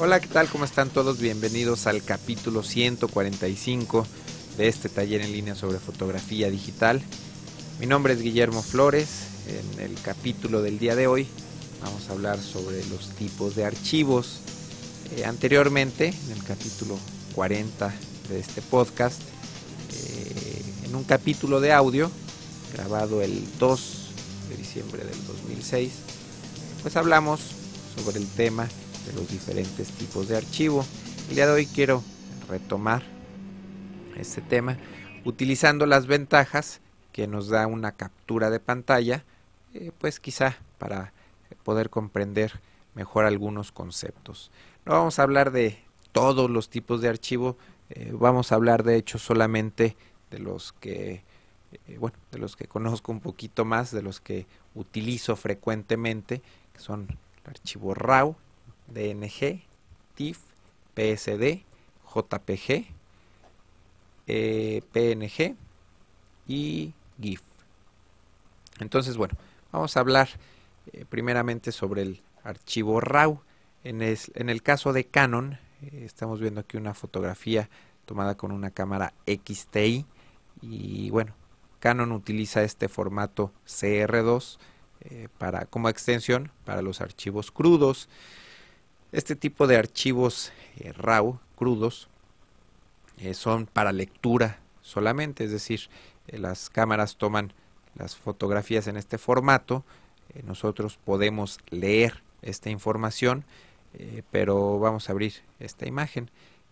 Hola, ¿qué tal? ¿Cómo están todos? Bienvenidos al capítulo 145 de este taller en línea sobre fotografía digital. Mi nombre es Guillermo Flores. En el capítulo del día de hoy vamos a hablar sobre los tipos de archivos. Eh, anteriormente, en el capítulo 40 de este podcast, eh, en un capítulo de audio grabado el 2 de diciembre del 2006, pues hablamos sobre el tema de los diferentes tipos de archivo. El día de hoy quiero retomar este tema utilizando las ventajas que nos da una captura de pantalla, eh, pues quizá para poder comprender mejor algunos conceptos. No vamos a hablar de todos los tipos de archivo, eh, vamos a hablar de hecho solamente de los que eh, bueno, de los que conozco un poquito más, de los que utilizo frecuentemente, que son el archivo RAW, DNG, TIFF, PSD, JPG, eh, PNG y GIF. Entonces, bueno, vamos a hablar eh, primeramente sobre el archivo RAW. En, el caso de Canon, estamos viendo aquí una fotografía tomada con una cámara XTI y bueno, Canon utiliza este formato CR2 eh, para, como extensión para los archivos crudos. Este tipo de archivos eh, RAW, crudos, eh, son para lectura solamente, es decir, las cámaras toman las fotografías en este formato, nosotros podemos leer esta información, pero vamos a abrir esta imagen.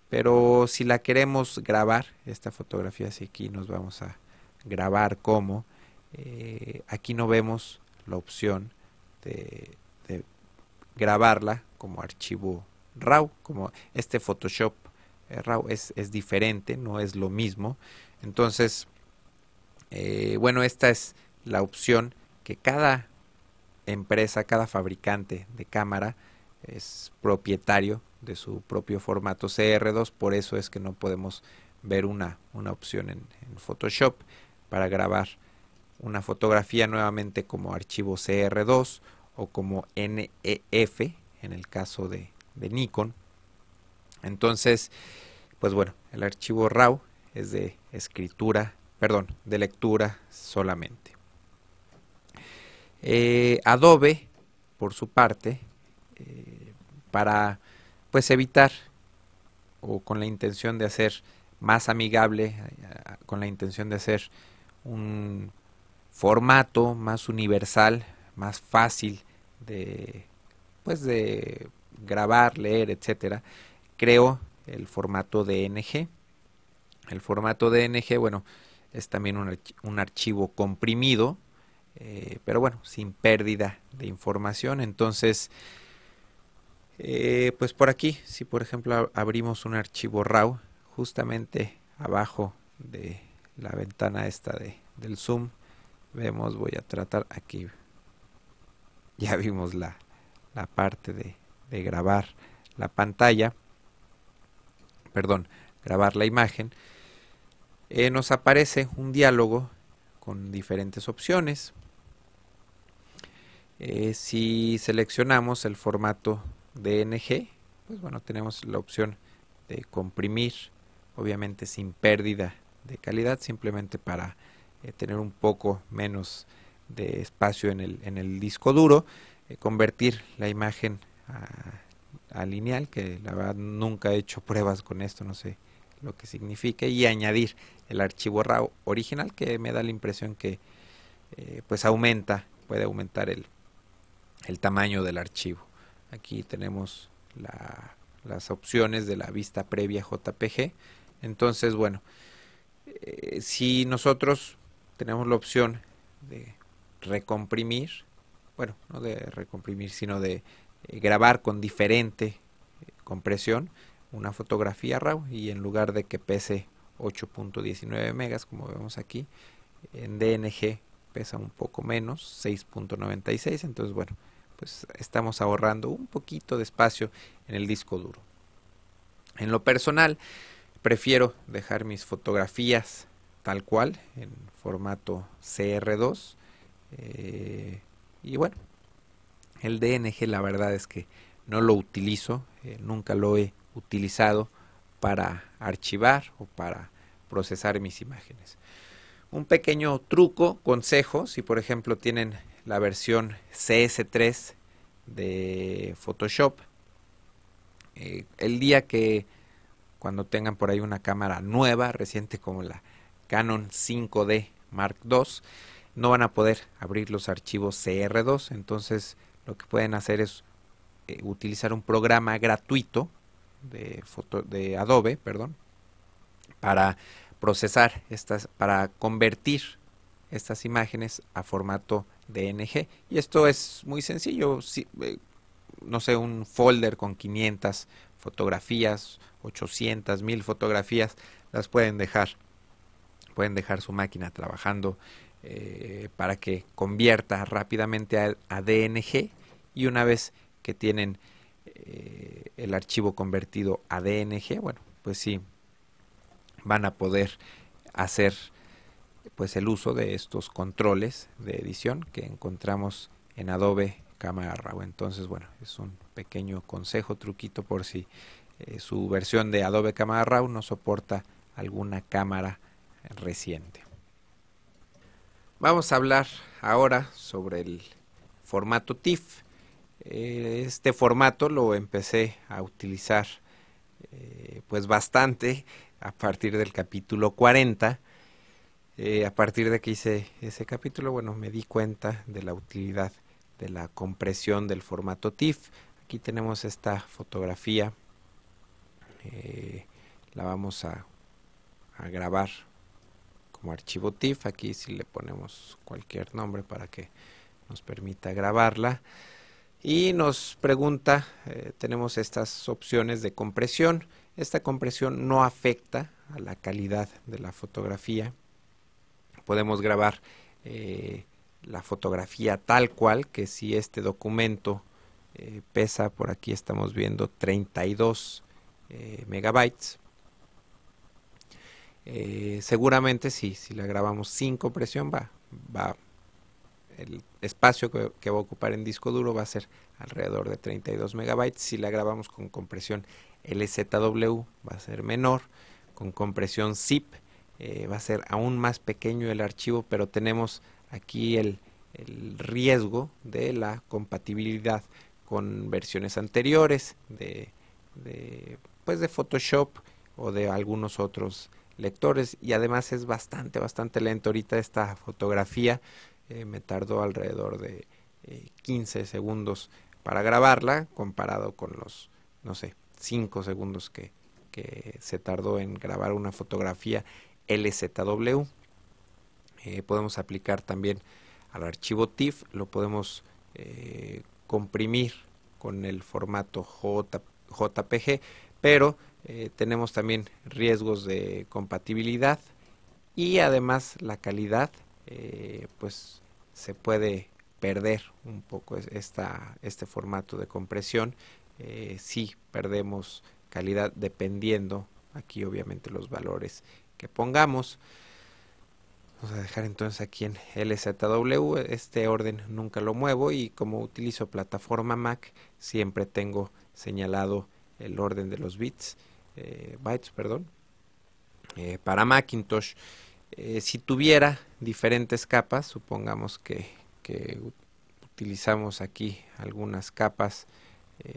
Pero si la queremos grabar, esta fotografía, así aquí nos vamos a, grabar como, eh, aquí no vemos la opción de, grabarla como archivo RAW, como este Photoshop eh, RAW es, diferente, no es lo mismo. Entonces, eh, bueno, esta es la opción que cada empresa, cada fabricante de cámara es propietario de su propio formato CR2, por eso es que no podemos ver una, una opción en, en Photoshop para grabar una fotografía nuevamente como archivo CR2 o como NEF en el caso de, Nikon. Entonces, pues bueno, el archivo RAW es de escritura, perdón, de lectura solamente. Eh, Adobe, por su parte, eh, para pues evitar o con la intención de hacer más amigable, eh, con la intención de hacer un formato más universal, más fácil de pues de grabar, leer, etcétera, creo el formato DNG. El formato DNG, bueno, es también un, archivo comprimido, eh, pero bueno, sin pérdida de información. Entonces, eh, pues por aquí, si por ejemplo abrimos un archivo RAW, justamente abajo de la ventana esta de, del zoom vemos voy a tratar aquí ya vimos la, la parte de, grabar la pantalla perdón grabar la imagen eh, nos aparece un diálogo con diferentes opciones. Eh, si seleccionamos el formato DNG pues bueno tenemos la opción de comprimir obviamente sin pérdida de calidad simplemente para eh, tener un poco menos de espacio en el, en el disco duro, eh, convertir la imagen a, lineal, que la verdad nunca he hecho pruebas con esto, no sé lo que significa, y añadir el archivo RAW original que me da la impresión que eh, pues aumenta, puede aumentar el, el tamaño del archivo. Aquí tenemos la, las opciones de la vista previa JPG. Entonces, bueno, eh, si nosotros tenemos la opción de recomprimir, bueno, no de recomprimir, sino de eh, grabar con diferente eh, compresión una fotografía RAW y en lugar de que pese 8.19 megas, como vemos aquí, en DNG pesa un poco menos, 6.96, entonces bueno, pues estamos ahorrando un poquito de espacio en el disco duro. En lo personal, prefiero dejar mis fotografías tal cual en formato CR2 eh, y bueno el DNG la verdad es que no lo utilizo nunca lo he utilizado para archivar o para procesar mis imágenes. Un pequeño truco, consejo, si por ejemplo tienen la versión CS3 de Photoshop, eh, el día que cuando tengan por ahí una cámara nueva, reciente como la Canon 5D Mark II, no van a poder abrir los archivos CR2, entonces lo que pueden hacer es eh, utilizar un programa gratuito de, foto, de Adobe, perdón, para procesar estas, para convertir estas imágenes a formato DNG. Y esto es muy sencillo, eh, no sé, un folder con 500 fotografías, 800, 1000 fotografías, las pueden dejar, pueden dejar su máquina trabajando eh, para que convierta rápidamente a, DNG y una vez que tienen eh, el archivo convertido a DNG, bueno, pues sí, van a poder hacer pues el uso de estos controles de edición que encontramos en Adobe Camera Raw. Entonces, bueno, es un pequeño consejo, truquito por si eh, su versión de Adobe Camera Raw no soporta alguna cámara reciente. Vamos a hablar ahora sobre el formato TIFF. Eh, este formato lo empecé a utilizar eh, pues bastante a partir del capítulo 40. Eh, a partir de que hice ese capítulo, bueno, me di cuenta de la utilidad de la compresión del formato TIFF. Aquí tenemos esta fotografía. la vamos a, a grabar como archivo TIFF. Aquí si le ponemos cualquier nombre para que nos permita grabarla. Y nos pregunta, eh, tenemos estas opciones de compresión. Esta compresión no afecta a la calidad de la fotografía. Podemos grabar eh, la fotografía tal cual, que si este documento eh, pesa, por aquí estamos viendo 32 megabytes, eh, seguramente sí, si la grabamos sin compresión va, va el espacio que, va a ocupar en disco duro va a ser alrededor de 32 megabytes. Si la grabamos con compresión LZW va a ser menor, con compresión zip eh, va a ser aún más pequeño el archivo, pero tenemos aquí el, riesgo de la compatibilidad con versiones anteriores de, de, pues de Photoshop o de algunos otros lectores y además es bastante, bastante lento. Ahorita esta fotografía eh, me tardó alrededor de 15 eh, segundos para grabarla comparado con los, no sé, 5 segundos que, que se tardó en grabar una fotografía LZW. Eh, podemos aplicar también al archivo TIFF, lo podemos comprimir con el formato J, JPG, pero eh, tenemos también riesgos de compatibilidad y además la calidad eh, pues se puede perder un poco esta, este formato de compresión. Eh, si perdemos calidad dependiendo aquí obviamente los valores que pongamos. Vamos a dejar entonces aquí en LZW este orden nunca lo muevo y como utilizo plataforma Mac siempre tengo señalado el orden de los bits eh, bytes, perdón, eh, para Macintosh. Eh, si tuviera diferentes capas, supongamos que, utilizamos aquí algunas capas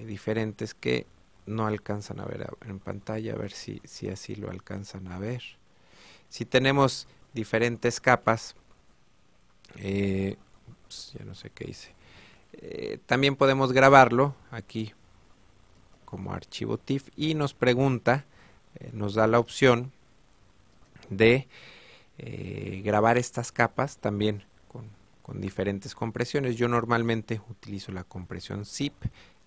diferentes que no alcanzan a ver en pantalla, a ver si, así lo alcanzan a ver. Si tenemos diferentes capas, ya no sé qué hice, también podemos grabarlo aquí como archivo TIFF y nos pregunta, eh, nos da la opción de eh, grabar estas capas también con, diferentes compresiones. Yo normalmente utilizo la compresión zip,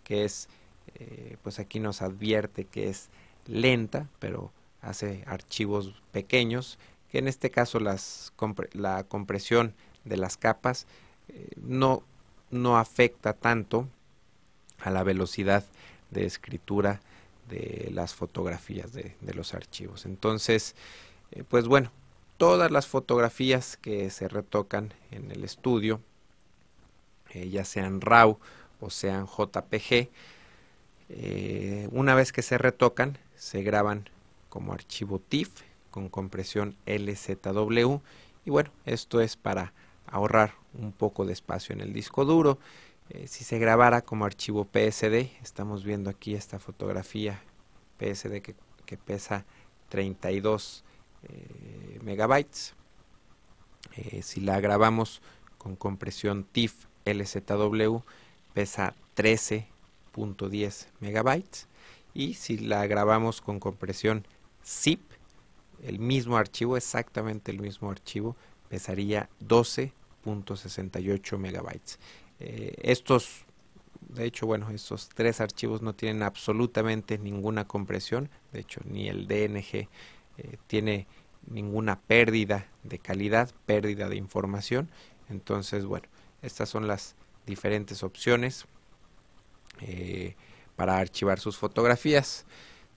que es, eh, pues aquí nos advierte que es lenta, pero hace archivos pequeños, que en este caso la compresión de las capas no, no afecta tanto a la velocidad de escritura de las fotografías de, los archivos. Entonces, eh, pues bueno, todas las fotografías que se retocan en el estudio, eh, ya sean RAW o sean JPG, eh, una vez que se retocan, se graban como archivo TIFF con compresión LZW. Y bueno, esto es para ahorrar un poco de espacio en el disco duro. Eh, si se grabara como archivo PSD, estamos viendo aquí esta fotografía PSD que, pesa 32 eh, megabytes. Eh, si la grabamos con compresión TIFF LZW, pesa 13.10 megabytes. Y si la grabamos con compresión zip, el mismo archivo, exactamente el mismo archivo, pesaría 12.68 megabytes. Eh, estos, de hecho, bueno, estos tres archivos no tienen absolutamente ninguna compresión, de hecho, ni el DNG eh, tiene ninguna pérdida de calidad, pérdida de información. Entonces, bueno, estas son las diferentes opciones eh, para archivar sus fotografías.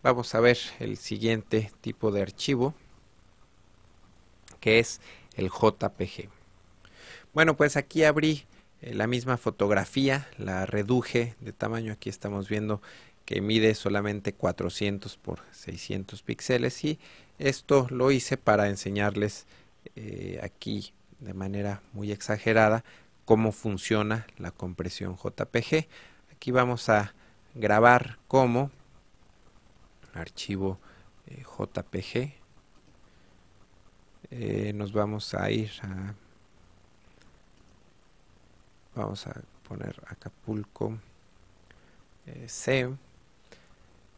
Vamos a ver el siguiente tipo de archivo, que es el JPG. Bueno, pues aquí abrí la misma fotografía, la reduje de tamaño. Aquí estamos viendo que mide solamente 400 por 600 píxeles y esto lo hice para enseñarles eh, aquí de manera muy exagerada cómo funciona la compresión JPG. Aquí vamos a grabar como archivo eh, JPG. Eh, nos vamos a ir a... Vamos a poner Acapulco eh, C.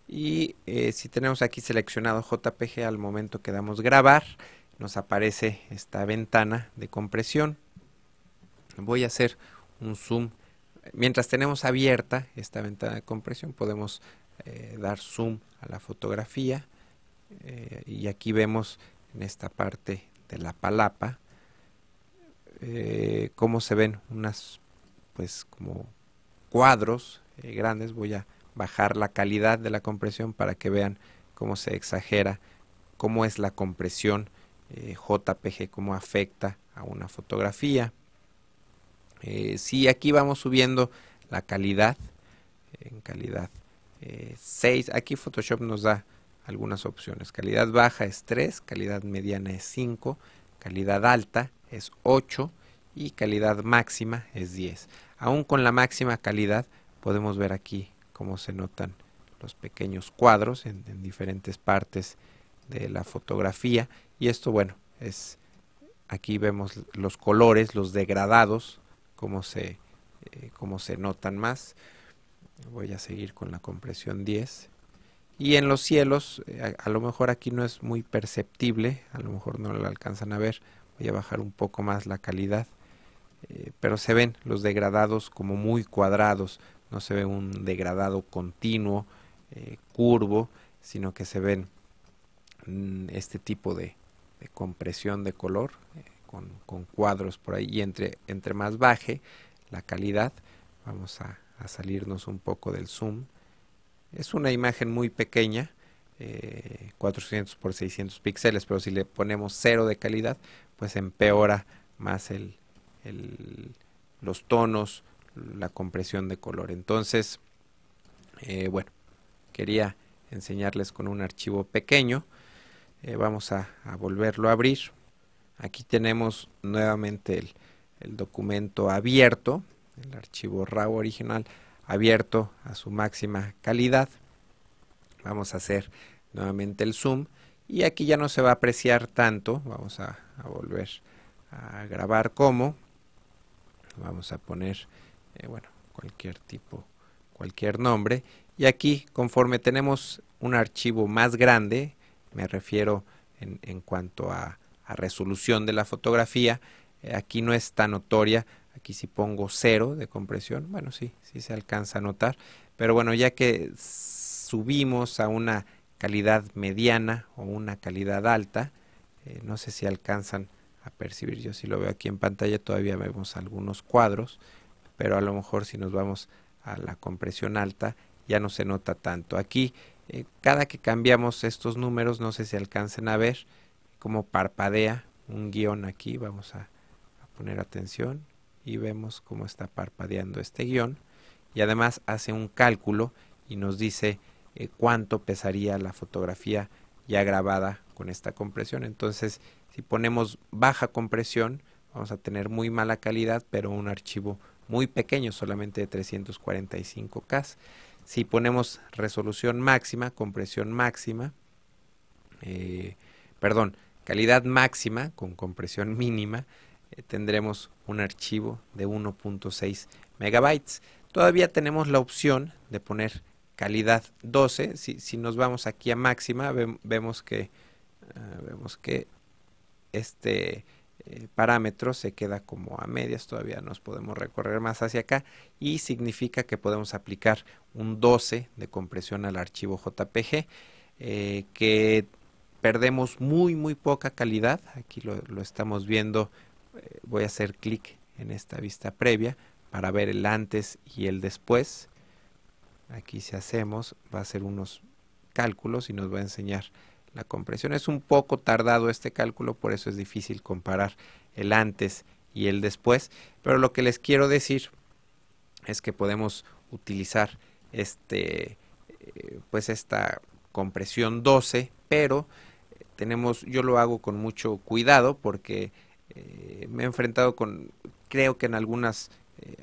Y si tenemos aquí seleccionado JPG al momento que damos grabar, nos aparece esta ventana de compresión. Voy a hacer un zoom. Mientras tenemos abierta esta ventana de compresión, podemos eh, dar zoom a la fotografía eh, y aquí vemos en esta parte de la palapa eh, cómo se ven unas pues como cuadros grandes voy a bajar la calidad de la compresión para que vean cómo se exagera cómo es la compresión JPG cómo afecta a una fotografía si aquí vamos subiendo la calidad en calidad 6. Eh, aquí Photoshop nos da algunas opciones. Calidad baja es 3, calidad mediana es 5, calidad alta es 8 y calidad máxima es 10. Aún con la máxima calidad podemos ver aquí cómo se notan los pequeños cuadros en, diferentes partes de la fotografía. Y esto bueno es aquí vemos los colores los degradados cómo se eh, cómo se notan más. Voy a seguir con la compresión 10 y en los cielos eh, a, lo mejor aquí no es muy perceptible a lo mejor no lo alcanzan a ver. Voy a bajar un poco más la calidad eh, pero se ven los degradados como muy cuadrados no se ve un degradado continuo eh, curvo sino que se ven mm, este tipo de, compresión de color con, con, cuadros por ahí y entre, entre más baje la calidad vamos a a salirnos un poco del zoom. Es una imagen muy pequeña, 400 eh, por 600 píxeles, pero si le ponemos cero de calidad, pues empeora más el, los tonos, la compresión de color. Entonces, eh, bueno, quería enseñarles con un archivo pequeño. Eh, vamos a, volverlo a abrir. Aquí tenemos nuevamente el, documento abierto el archivo RAW original abierto a su máxima calidad. Vamos a hacer nuevamente el zoom y aquí ya no se va a apreciar tanto. Vamos a, volver a grabar como. Vamos a poner, eh, bueno, cualquier tipo, cualquier nombre. Y aquí, conforme tenemos un archivo más grande, me refiero en, en cuanto a, resolución de la fotografía, eh, aquí no es tan notoria Aquí si pongo cero de compresión, bueno, sí, sí se alcanza a notar. Pero bueno, ya que subimos a una calidad mediana o una calidad alta, eh, no sé si alcanzan percibir. Yo si lo veo aquí en pantalla todavía vemos algunos cuadros, pero a lo mejor si nos vamos a la compresión alta ya no se nota tanto. Aquí, eh, cada que cambiamos estos números, no sé si alcancen a ver cómo parpadea un guion aquí. Vamos a poner atención y vemos cómo está parpadeando este guion y además hace un cálculo y nos dice eh, cuánto pesaría la fotografía ya grabada con esta compresión. Entonces, si ponemos baja compresión, vamos a tener muy mala calidad, pero un archivo muy pequeño, solamente de 345K. Si ponemos resolución máxima, compresión máxima, eh, perdón, calidad máxima con compresión mínima, eh, tendremos un archivo de 1.6 megabytes. Todavía tenemos la opción de poner calidad 12. Si, si nos vamos aquí a máxima, vemos que ah, vemos que este eh, parámetro se queda como a medias, todavía nos podemos recorrer más hacia acá y significa que podemos aplicar un 12 de compresión al archivo JPG eh, que perdemos muy muy poca calidad, aquí lo, estamos viendo, eh, voy a hacer clic en esta vista previa para ver el antes y el después, aquí si hacemos va a hacer unos cálculos y nos va a enseñar la compresión. Es un poco tardado este cálculo, por eso es difícil comparar el antes y el después, pero lo que les quiero decir es que podemos utilizar este eh, pues esta compresión 12, pero eh, tenemos yo lo hago con mucho cuidado porque eh, me he enfrentado con creo que en algunas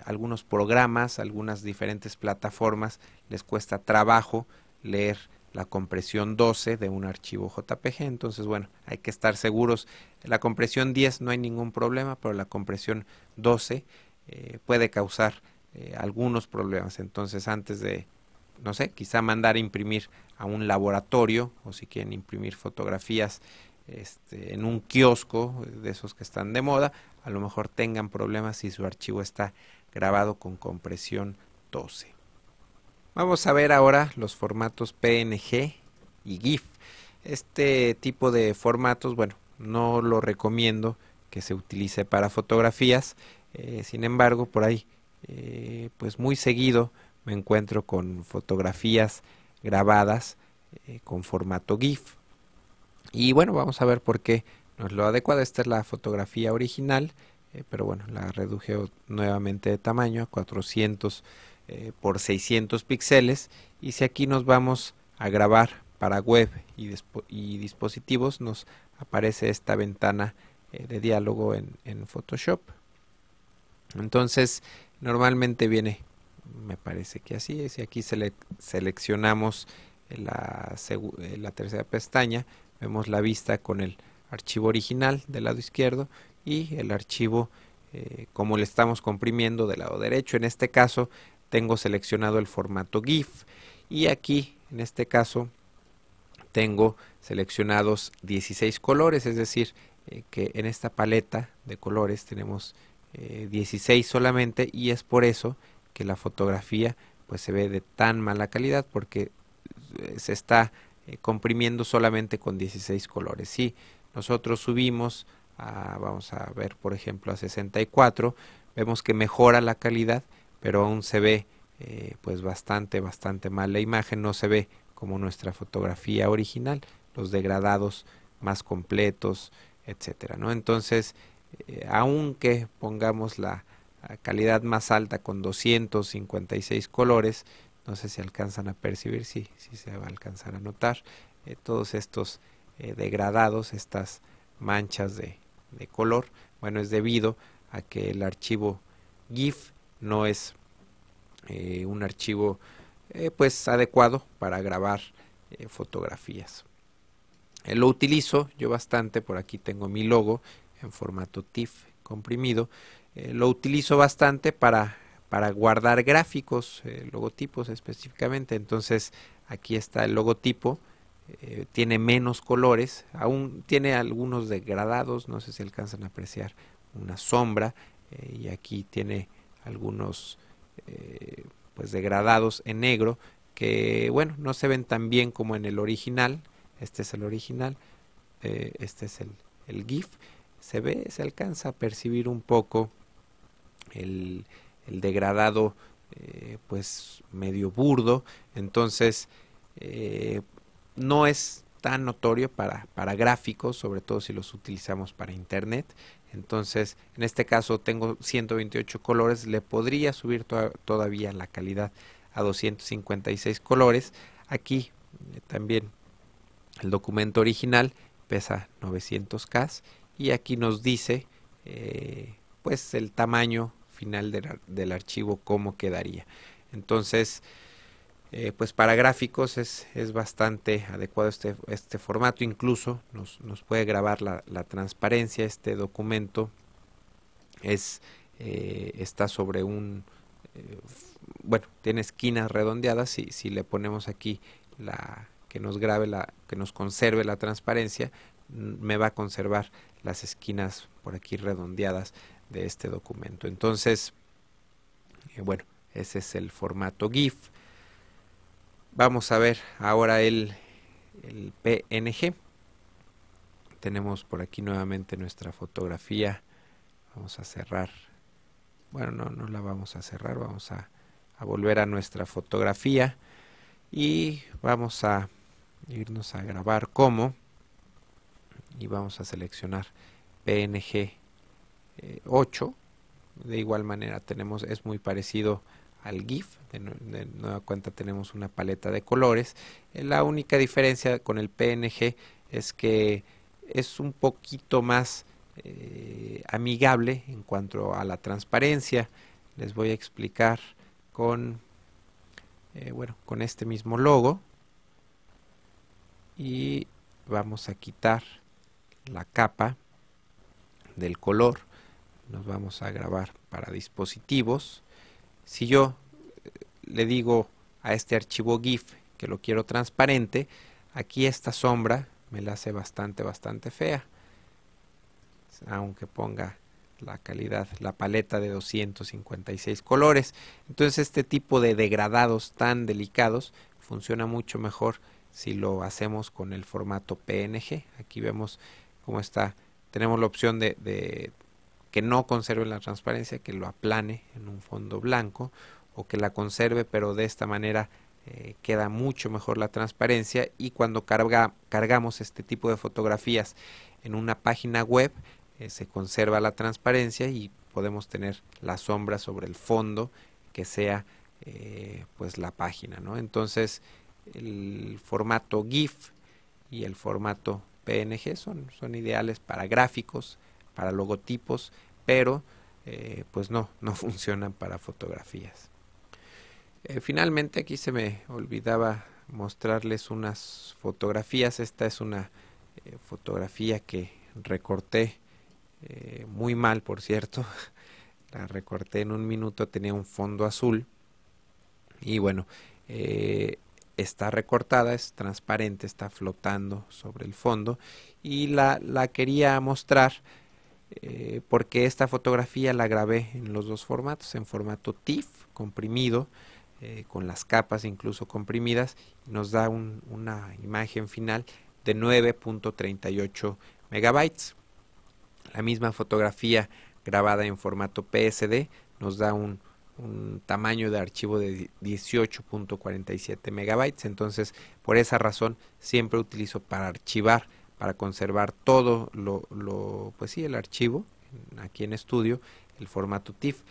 algunos programas, algunas diferentes plataformas les cuesta trabajo leer la compresión 12 de un archivo JPG. Entonces, bueno, hay que estar seguros. La compresión 10 no hay ningún problema, pero la compresión 12 eh, puede causar eh, algunos problemas. Entonces, antes de, no sé, quizá mandar a imprimir a un laboratorio o si quieren imprimir fotografías este, en un kiosco de esos que están de moda, a lo mejor tengan problemas si su archivo está grabado con compresión 12. Vamos a ver ahora los formatos PNG y GIF. Este tipo de formatos, bueno, no lo recomiendo que se utilice para fotografías. Eh, sin embargo, por ahí, eh, pues muy seguido me encuentro con fotografías grabadas eh, con formato GIF. Y bueno, vamos a ver por qué no es lo adecuado. Esta es la fotografía original, pero bueno, la reduje nuevamente de tamaño a 400 eh, por 600 píxeles y si aquí nos vamos a grabar para web y, dispositivos nos aparece esta ventana eh, de diálogo en, Photoshop. Entonces normalmente viene me parece que así es y aquí seleccionamos la, eh, la tercera pestaña vemos la vista con el archivo original del lado izquierdo y el archivo como le estamos comprimiendo del lado derecho. En este caso tengo seleccionado el formato GIF y aquí en este caso tengo seleccionados 16 colores, es decir, eh, que en esta paleta de colores tenemos 16 eh, solamente y es por eso que la fotografía pues se ve de tan mala calidad porque eh, se está comprimiendo solamente con 16 colores. Si nosotros subimos a, vamos a ver por ejemplo a 64, vemos que mejora la calidad pero aún se ve eh, pues bastante, bastante mal la imagen, no se ve como nuestra fotografía original, los degradados más completos, etcétera, ¿no? Entonces, eh, aunque pongamos la, calidad más alta con 256 colores, no sé si alcanzan a percibir, sí, sí se va a alcanzar a notar, eh, todos estos degradados, estas manchas de, de color, bueno, es debido a que el archivo GIF no es eh, un archivo eh, pues adecuado para grabar eh, fotografías. lo utilizo yo bastante, por aquí tengo mi logo en formato TIFF comprimido. lo utilizo bastante para, para guardar gráficos, logotipos específicamente. Entonces aquí está el logotipo. tiene menos colores, aún tiene algunos degradados, no sé si alcanzan a apreciar una sombra y aquí tiene algunos eh, pues degradados en negro que bueno no se ven tan bien como en el original. Este es el original eh, este es el, GIF. Se ve se alcanza a percibir un poco el, el degradado eh, pues medio burdo. Entonces no es tan notorio para, para gráficos sobre todo si los utilizamos para internet entonces, en este caso tengo 128 colores, le podría subir todavía la calidad a 256 colores. Aquí eh, también el documento original pesa 900K y aquí nos dice eh, pues el tamaño final del, archivo cómo quedaría. Entonces, eh, pues para gráficos es, es bastante adecuado este, este formato, incluso nos, nos puede grabar la, la, transparencia, este documento es, está sobre un, bueno, tiene esquinas redondeadas. Y si le ponemos aquí la que nos grabe la que nos conserve la transparencia me va a conservar las esquinas por aquí redondeadas de este documento. Entonces eh, bueno ese es el formato GIF vamos a ver ahora el, el PNG tenemos por aquí nuevamente nuestra fotografía. Vamos a cerrar. Bueno no no la vamos a cerrar. Vamos a a volver a nuestra fotografía. Y vamos a irnos a grabar como. Y vamos a seleccionar PNG 8 eh, de igual manera tenemos es muy parecido al GIF de, nueva cuenta tenemos una paleta de colores. Eh, la única diferencia con el PNG es que es un poquito más eh, amigable en cuanto a la transparencia. Les voy a explicar con, eh, bueno, con este mismo logo. Y vamos a quitar la capa del color. Nos vamos a grabar para dispositivos si yo eh, le digo a este archivo GIF que lo quiero transparente aquí esta sombra me la hace bastante bastante fea aunque ponga la calidad, la paleta de 256 colores. Entonces este tipo de degradados tan delicados funciona mucho mejor si lo hacemos con el formato PNG. Aquí vemos cómo está. Tenemos la opción de, que no conserve la transparencia, que lo aplane en un fondo blanco o que la conserve, pero de esta manera eh, queda mucho mejor la transparencia y cuando carga, cargamos este tipo de fotografías en una página web eh, se conserva la transparencia y podemos tener la sombra sobre el fondo que sea eh, pues la página ¿no? entonces el formato GIF y el formato PNG son ideales para gráficos para logotipos pero eh, pues no no funcionan para fotografías. Finalmente aquí se me olvidaba mostrarles unas fotografías. Esta es una fotografía que recorté eh, muy mal por cierto, la recorté en un minuto, tenía un fondo azul. Y bueno, eh, está recortada, es transparente, está flotando sobre el fondo. Y la, la quería mostrar eh, porque esta fotografía la grabé en los dos formatos, en formato TIFF comprimido, con las capas incluso comprimidas, nos da una imagen final de 9.38 megabytes. La misma fotografía grabada en formato PSD nos da un, tamaño de archivo de 18.47 megabytes. Entonces, por esa razón, siempre utilizo para archivar, para conservar todo lo, pues sí, el archivo aquí en estudio, el formato TIFF.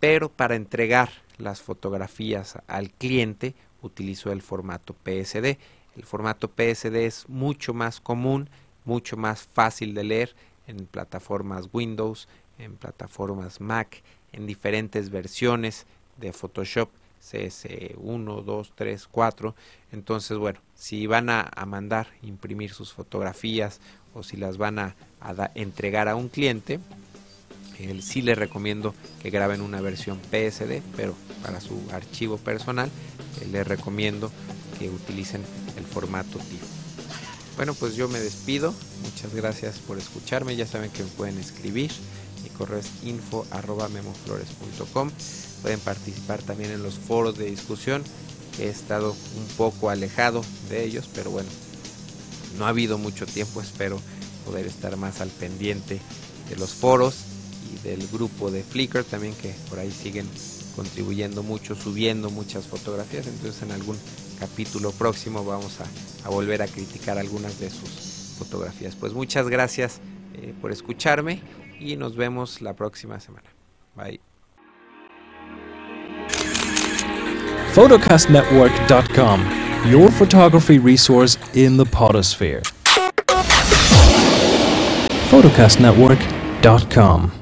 Pero para entregar las fotografías al cliente, utilizo el formato PSD. El formato PSD es mucho más común, mucho más fácil de leer en plataformas Windows, en plataformas Mac, en diferentes versiones de Photoshop CS1, 2, 3, 4. Entonces, bueno, si van a, mandar imprimir sus fotografías o si las van a, entregar a un cliente, el sí les recomiendo que graben una versión PSD, pero para su archivo personal eh, les recomiendo que utilicen el formato TIFF. Bueno, pues yo me despido. Muchas gracias por escucharme. Ya saben que me pueden escribir. Mi correo es info Pueden participar también en los foros de discusión. He estado un poco alejado de ellos, pero bueno, no ha habido mucho tiempo. Espero poder estar más al pendiente de los foros y del grupo de Flickr también que por ahí siguen contribuyendo mucho, subiendo muchas fotografías. Entonces en algún capítulo próximo vamos a, volver a criticar algunas de sus fotografías. Pues muchas gracias eh, por escucharme y nos vemos la próxima semana. Bye. photocastnetwork.com your photography resource in the potosphere. photocastnetwork.com